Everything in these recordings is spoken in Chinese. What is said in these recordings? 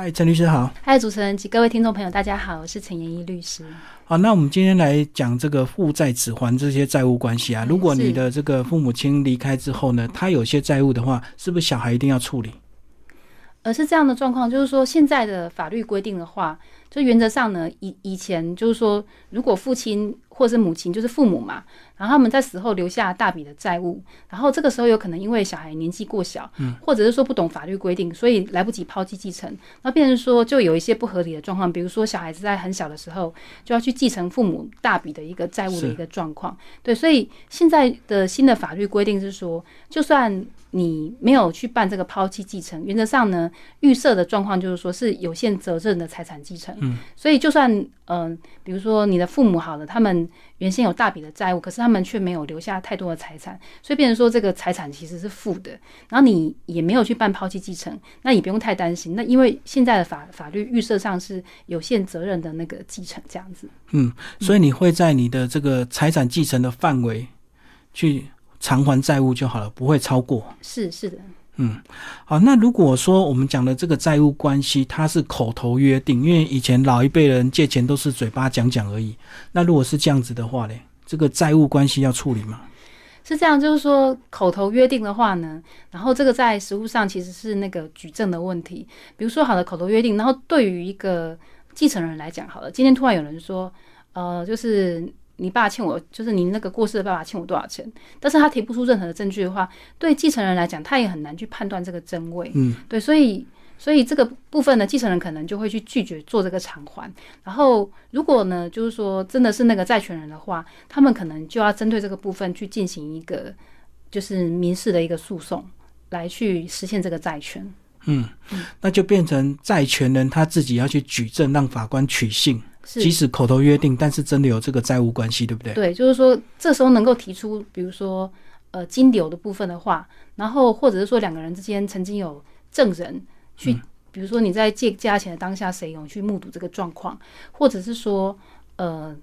嗨，陈律师好。嗨，主持人及各位听众朋友，大家好，我是陈延一律师。好，那我们今天来讲这个父债子还这些债务关系啊。如果你的这个父母亲离开之后呢，他有些债务的话，是不是小孩一定要处理？而是这样的状况，就是说现在的法律规定的话，就原则上呢，以以前就是说，如果父亲或者是母亲，就是父母嘛，然后他们在死后留下大笔的债务，然后这个时候有可能因为小孩年纪过小，嗯，或者是说不懂法律规定，所以来不及抛弃继承，那变成说就有一些不合理的状况，比如说小孩子在很小的时候就要去继承父母大笔的一个债务的一个状况，对，所以现在的新的法律规定是说，就算你没有去办这个抛弃继承，原则上呢，预设的状况就是说是有限责任的财产继承。嗯，所以就算嗯、比如说你的父母好了，他们原先有大笔的债务，可是他们却没有留下太多的财产，所以变成说这个财产其实是负的。然后你也没有去办抛弃继承，那也不用太担心。那因为现在的法法律预设上是有限责任的那个继承这样子。嗯，所以你会在你的这个财产继承的范围去偿还债务就好了，不会超过。是是的，嗯好，那如果说我们讲的这个债务关系，它是口头约定，因为以前老一辈人借钱都是嘴巴讲讲而已。那如果是这样子的话呢，这个债务关系要处理吗？是这样，就是说口头约定的话呢，然后这个在实务上其实是那个举证的问题。比如说好的口头约定，然后对于一个继承人来讲，好了，今天突然有人说，呃，就是你爸欠我，就是你那个过世的爸爸欠我多少钱，但是他提不出任何的证据的话，对继承人来讲，他也很难去判断这个真伪。嗯，对，所以所以这个部分呢，继承人可能就会去拒绝做这个偿还。然后如果呢，就是说真的是那个债权人的话，他们可能就要针对这个部分去进行一个就是民事的一个诉讼，来去实现这个债权。嗯，那就变成债权人他自己要去举证，让法官取信，是即使口头约定，但是真的有这个债务关系，对不对？对，就是说这时候能够提出，比如说呃金流的部分的话，然后或者是说两个人之间曾经有证人去，比如说你在借借钱的当下，谁有去目睹这个状况，或者是说呃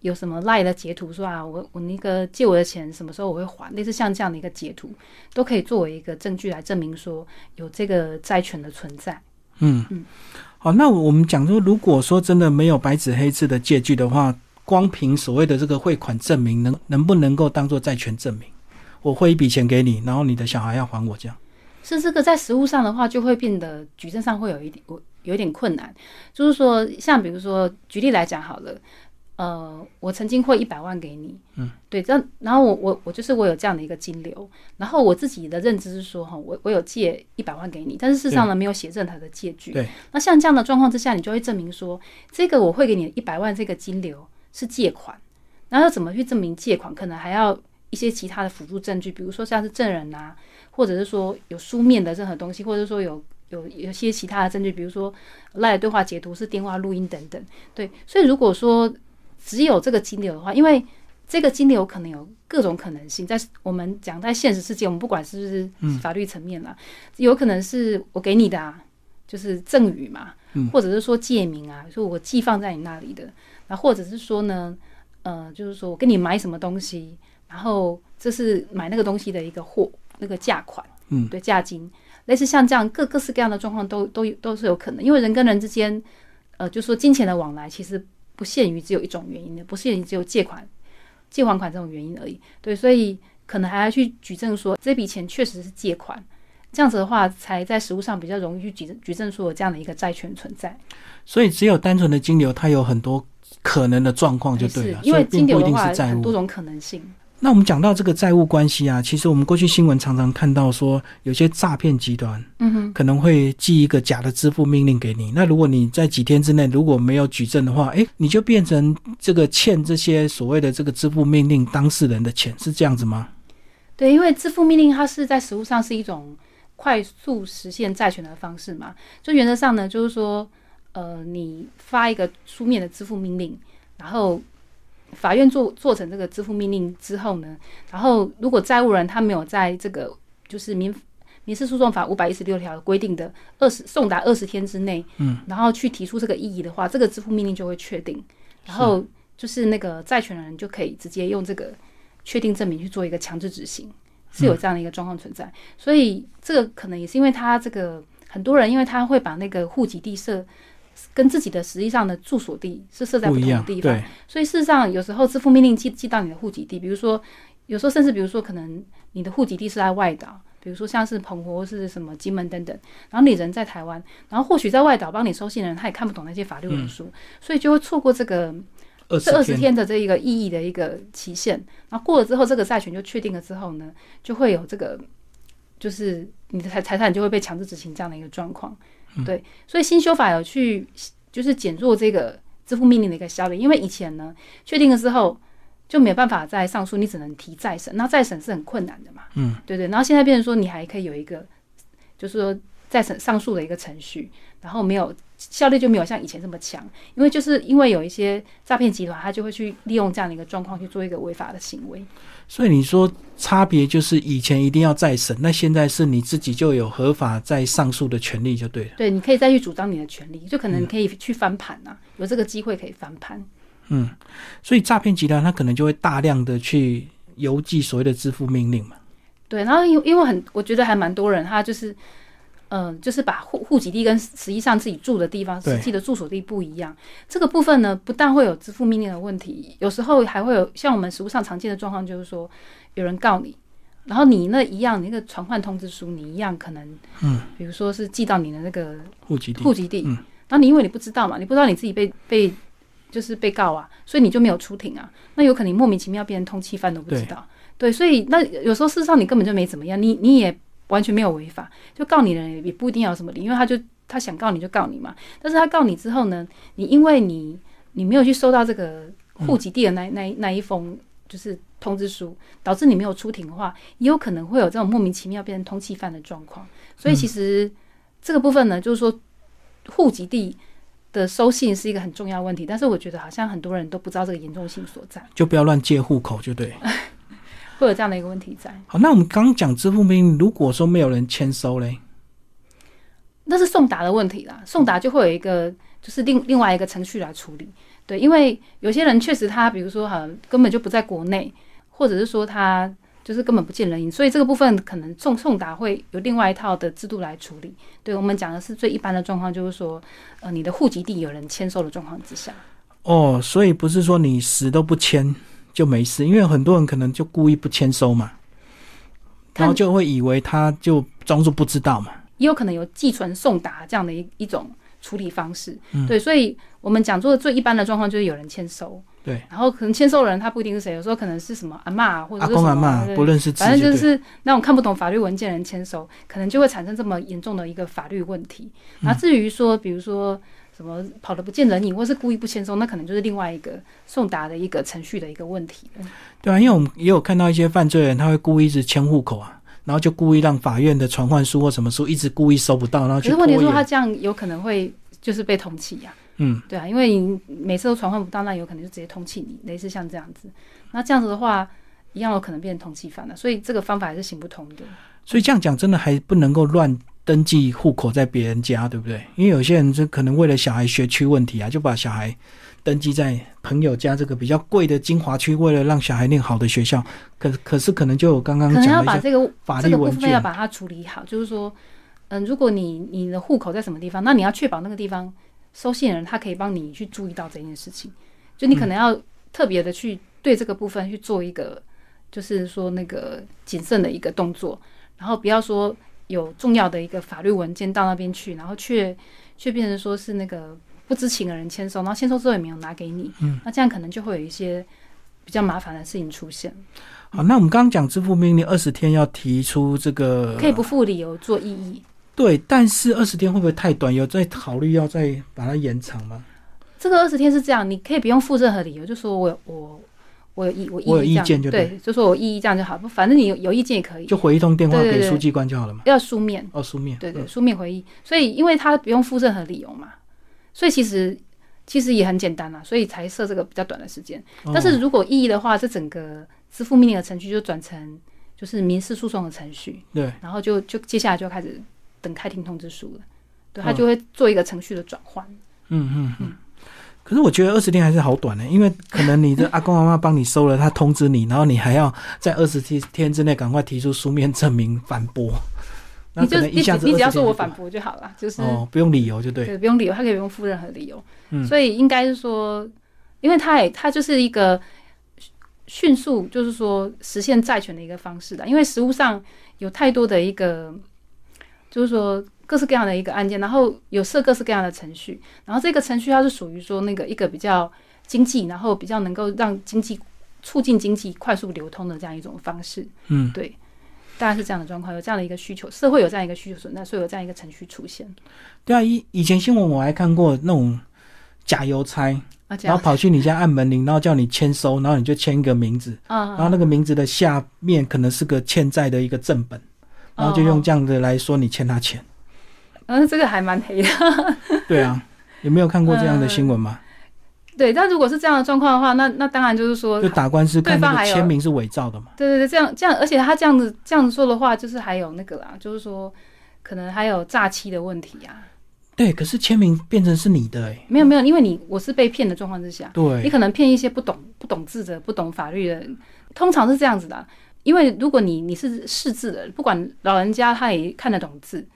有什么赖的截图说啊，我我那个借我的钱什么时候我会还，类似像这样的一个截图，都可以作为一个证据来证明说有这个债权的存在。嗯嗯哦，那我们讲说，如果说真的没有白纸黑字的借据的话，光凭所谓的这个汇款证明，能能不能够当做债权证明？我汇一笔钱给你，然后你的小孩要还我，这样。是这个在实物上的话，就会变得举证上会有一点有有点困难。就是说，像比如说举例来讲好了，呃，我曾经汇一百万给你，嗯，对，这样，然后我我我就是我有这样的一个金流，然后我自己的认知是说，哈，我我有借一百万给你，但是事实上呢，没有写任何的借据。对，那像这样的状况之下，你就会证明说，这个我汇给你一百万这个金流是借款，然后要怎么去证明借款，可能还要一些其他的辅助证据，比如说像是证人啊，或者是说有书面的任何东西，或者是说有有有些其他的证据，比如说赖的对话截图、是电话录音等等。对，所以如果说只有这个金流的话，因为这个金流可能有各种可能性，在我们讲在现实世界，我们不管是不是法律层面啦，有可能是我给你的啊，就是赠与嘛，或者是说借名啊，说我寄放在你那里的，那或者是说呢，呃，就是说我跟你买什么东西，然后这是买那个东西的一个货那个价款，嗯，对，价金，类似像这样各各式各样的状况都都都是有可能，因为人跟人之间，呃，就说金钱的往来其实不限于只有一种原因的，不限于只有借款、借还款这种原因而已，对，所以可能还要去举证说这笔钱确实是借款。这样子的话，才在实物上比较容易去举证举证出有这样的一个债权存在。所以只有单纯的金流，它有很多可能的状况就对了，是因为金流的话。很多种可能性。那我们讲到这个债务关系啊，其实我们过去新闻常常看到说，有些诈骗集团嗯哼，可能会寄一个假的支付命令给你。那如果你在几天之内如果没有举证的话，诶，你就变成这个欠这些所谓的这个支付命令当事人的钱，是这样子吗？对，因为支付命令它是在实物上是一种快速实现债权的方式嘛。就原则上呢，就是说，呃，你发一个书面的支付命令，然后法院做做成这个支付命令之后呢，然后如果债务人他没有在这个就是民民事诉讼法五百一十六条规定的二十送达二十天之内，嗯，然后去提出这个异议的话，这个支付命令就会确定，然后就是那个债权人就可以直接用这个确定证明去做一个强制执行，是有这样的一个状况存在。所以这个可能也是因为他这个很多人因为他会把那个户籍地设跟自己的实际上的住所地是设在不同的地方，对，所以事实上有时候支付命令寄寄到你的户籍地，比如说有时候甚至比如说可能你的户籍地是在外岛。比如说像是澎湖或是什么金门等等，然后你人在台湾，然后或许在外岛帮你收信的人，他也看不懂那些法律文书，所以就会错过这个这二十十天的这一个意义的一个期限，然后过了之后，这个债权就确定了之后呢，就会有这个，就是你的财财产就会被强制执行这样的一个状况。对，所以新修法有去就是减弱这个支付命令的一个效力，因为以前呢确定了之后就没有办法再上诉，你只能提再审，那再审是很困难的嘛。嗯，对对，然后现在变成说你还可以有一个，就是说再审上诉的一个程序，然后没有效率就没有像以前这么强，因为就是因为有一些诈骗集团，他就会去利用这样的一个状况去做一个违法的行为。所以你说差别就是以前一定要再审，那现在是你自己就有合法再上诉的权利就对了。对，你可以再去主张你的权利，就可能可以去翻盘呐、有这个机会可以翻盘。嗯，所以诈骗集团他可能就会大量的去邮寄所谓的支付命令嘛。对，然后因因为很，我觉得还蛮多人，他就是，嗯、就是把户户籍地跟实际上自己住的地方、实际的住所地不一样。这个部分呢，不但会有支付命令的问题，有时候还会有像我们实务上常见的状况，就是说有人告你，然后你那一样，你那个传唤通知书，你一样可能，嗯，比如说是寄到你的那个户籍地户籍地，嗯。然后你因为你不知道嘛，你不知道你自己被被就是被告啊，所以你就没有出庭啊，那有可能你莫名其妙变成通缉犯都不知道。对，所以那有时候事实上你根本就没怎么样，你你也完全没有违法，就告你的人也不一定要有什么理，因为他就他想告你就告你嘛。但是他告你之后呢，你因为你你没有去收到这个户籍地的那、那那一封就是通知书，导致你没有出庭的话，也有可能会有这种莫名其妙变成通缉犯的状况。所以其实这个部分呢，就是说户籍地的收信是一个很重要的问题，但是我觉得好像很多人都不知道这个严重性所在，就不要乱借户口就对了。会有这样的一个问题在。好，那我们刚刚讲支付命令，如果说没有人签收嘞，那是送达的问题啦，送达就会有一个就是另另外一个程序来处理。对，因为有些人确实他比如说好像根本就不在国内，或者是说他就是根本不见人影，所以这个部分可能送送达会有另外一套的制度来处理。对我们讲的是最一般的状况，就是说呃你的户籍地有人签收的状况之下。哦，所以不是说你死都不签就没事，因为很多人可能就故意不签收嘛，然后就会以为他就装作不知道嘛。也有可能有寄存送达这样的一一种处理方式。嗯对，所以我们讲座的最一般的状况就是有人签收，对，然后可能签收的人他不一定是谁，有时候可能是什么阿嬷或者阿是什么公阿妈不认识字反正就是那种看不懂法律文件的人签收，可能就会产生这么严重的一个法律问题。嗯那至于说，比如说什么跑得不见人影，或是故意不签收，那可能就是另外一个送达的一个程序的一个问题了。对啊，因为我们也有看到一些犯罪人，他会故意一直迁户口啊，然后就故意让法院的传唤书或什么书一直故意收不到，然后可是问题去拖延。说他这样有可能会就是被通缉呀、嗯，对啊，因为你每次都传唤不到，那有可能就直接通缉你，类似像这样子。那这样子的话，一样有可能变成通缉犯了，所以这个方法还是行不通的。所以这样讲真的还不能够乱登记户口在别人家，对不对？因为有些人就可能为了小孩学区问题啊，就把小孩登记在朋友家这个比较贵的精华区，为了让小孩念好的学校，可 可是可能就有刚刚可能要讲的这个法这个部律文件，分要把它处理好，就是说，嗯，如果你你的户口在什么地方，那你要确保那个地方收信人他可以帮你去注意到这件事情，就你可能要特别的去对这个部分去做一个，就是说那个谨慎的一个动作，然后不要说有重要的一个法律文件到那边去，然后却却变成说是那个不知情的人签收，然后签收之后也没有拿给你，嗯，那这样可能就会有一些比较麻烦的事情出现。好，那我们刚刚讲支付命令二十天要提出这个，可以不附理由做异议。对，但是二十天会不会太短？有在考虑要再把它延长吗？这个二十天是这样，你可以不用附任何理由，就说我我我有意我我有意见就对。对，就说我异议这样就好，不反正你有有意见也可以，就回一通电话给书记官就好了嘛。要书面，哦，书面，对对，嗯。书面回忆。所以因为他不用附任何理由嘛，所以其实其实也很简单啦，所以才设这个比较短的时间。哦。但是如果异议的话，这整个支付命令的程序就转成就是民事诉讼的程序，对，然后就就接下来就开始等开庭通知书了，对，他哦就会做一个程序的转换。嗯嗯。嗯。可是我觉得二十天还是好短呢、因为可能你的阿公阿妈帮你收了，他通知你，然后你还要在二十七天之内赶快提出书面证明反驳，你就你只你只要20天就过说我反驳就好了，就是、哦，不用理由就对。对，不用理由，他可以不用附任何理由。嗯所以应该是说，因为他也他就是一个迅速，就是说实现债权的一个方式的。因为实务上有太多的一个，就是说各式各样的一个案件，然后有设各式各样的程序，然后这个程序它是属于说那个一个比较经济，然后比较能够让经济促进经济快速流通的这样一种方式。嗯，对。大概是这样的状况，有这样的一个需求，社会有这样一个需求存在，所以有这样一个程序出现。对啊，以以前新闻我还看过那种假邮差，啊，然后跑去你家按门铃，然后叫你签收，然后你就签一个名字，嗯，然后那个名字的下面可能是个欠债的一个正本，然后就用这样的来说你欠他钱。嗯，这个还蛮黑的。对啊，有没有看过这样的新闻吗？对，但如果是这样的状况的话，那那当然就是说，就打官司看那个对方签名是伪造的嘛？对对对，这样这样，而且他这样子这样子说的话，就是还有那个啦，就是说可能还有诈欺的问题啊。对，可是签名变成是你的哎、没有没有，因为你我是被骗的状况之下，对你，可能骗一些不懂不懂字的、不懂法律的人，通常是这样子的啊。因为如果你你是识字的，不管老人家他也看得懂字，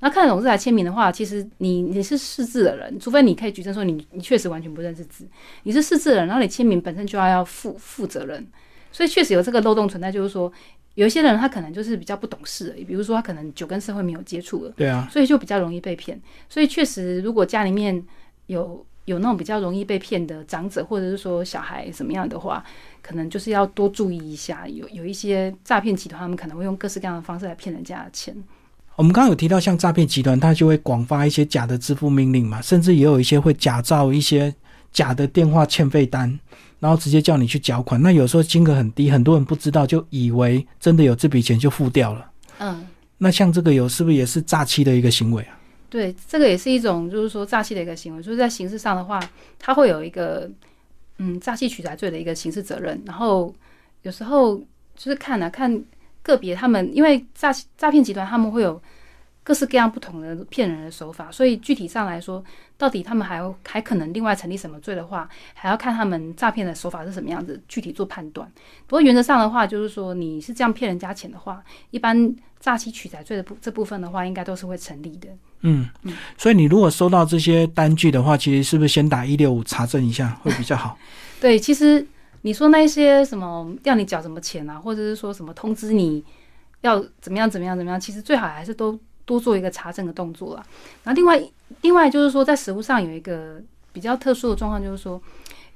那看得懂字来签名的话，其实你你是识字的人，除非你可以举证说你你确实完全不认识字，你是识字的人，然后你签名本身就要要负负责任，所以确实有这个漏洞存在，就是说有一些人他可能就是比较不懂事而已，比如说他可能久跟社会没有接触了。对啊，所以就比较容易被骗。所以确实，如果家里面有有那种比较容易被骗的长者，或者是说小孩什么样的话，可能就是要多注意一下。有有一些诈骗集团，他们可能会用各式各样的方式来骗人家的钱。我们刚刚有提到，像诈骗集团，它就会广发一些假的支付命令嘛，甚至也有一些会假造一些假的电话欠费单，然后直接叫你去缴款。那有时候金额很低，很多人不知道，就以为真的有这笔钱就付掉了。嗯，那像这个有是不是也是诈欺的一个行为啊？对，这个也是一种就是说诈欺的一个行为，就是在刑事上的话，它会有一个嗯诈欺取财罪的一个刑事责任。然后有时候就是看啊看个别他们，因为诈诈骗集团他们会有各式各样不同的骗人的手法，所以具体上来说，到底他们还还可能另外成立什么罪的话，还要看他们诈骗的手法是什么样子，具体做判断。不过原则上的话，就是说你是这样骗人家钱的话，一般诈欺取财罪的部这部分的话，应该都是会成立的。嗯，所以你如果收到这些单据的话，其实是不是先打一六五查证一下会比较好？对，其实你说那些什么要你缴什么钱啊，或者是说什么通知你要怎么样怎么样怎么样，其实最好还是都多做一个查证的动作啦。然后另外另外就是说，在实物上有一个比较特殊的状况，就是说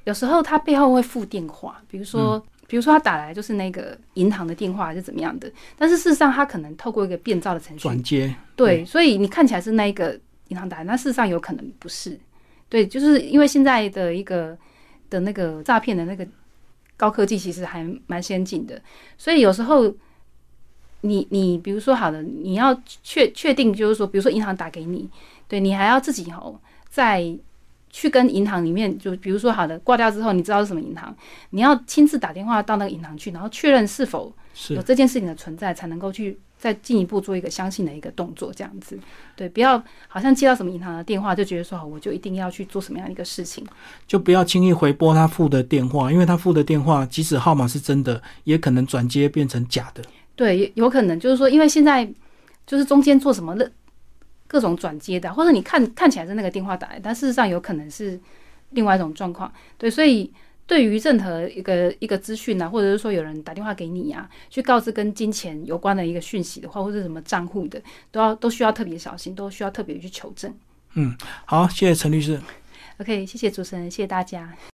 有时候他背后会附电话，比如说。比如说他打来就是那个银行的电话还是怎么样的，但是事实上他可能透过一个变造的程序转接，对，所以你看起来是那一个银行打来，那事实上有可能不是。对，就是因为现在的一个的那个诈骗的那个高科技其实还蛮先进的，所以有时候你你比如说好的，你要确确定就是说，比如说银行打给你，对你还要自己吼再去跟银行里面，就比如说好的挂掉之后，你知道是什么银行，你要亲自打电话到那个银行去，然后确认是否有这件事情的存在，才能够去再进一步做一个相信的一个动作，这样子。对，不要好像接到什么银行的电话就觉得说，好，我就一定要去做什么样的一个事情。就不要轻易回拨他付的电话，因为他付的电话即使号码是真的，也可能转接变成假的。对，也有可能就是说，因为现在就是中间做什么的各种转接的，或者你看看起来是那个电话打来，但事实上有可能是另外一种状况。对，所以对于任何一个一个资讯啊，或者是说有人打电话给你呀、去告知跟金钱有关的一个讯息的话，或者什么账户的，都要都需要特别小心，都需要特别去求证。嗯好，谢谢陈律师。OK，谢谢主持人，谢谢大家。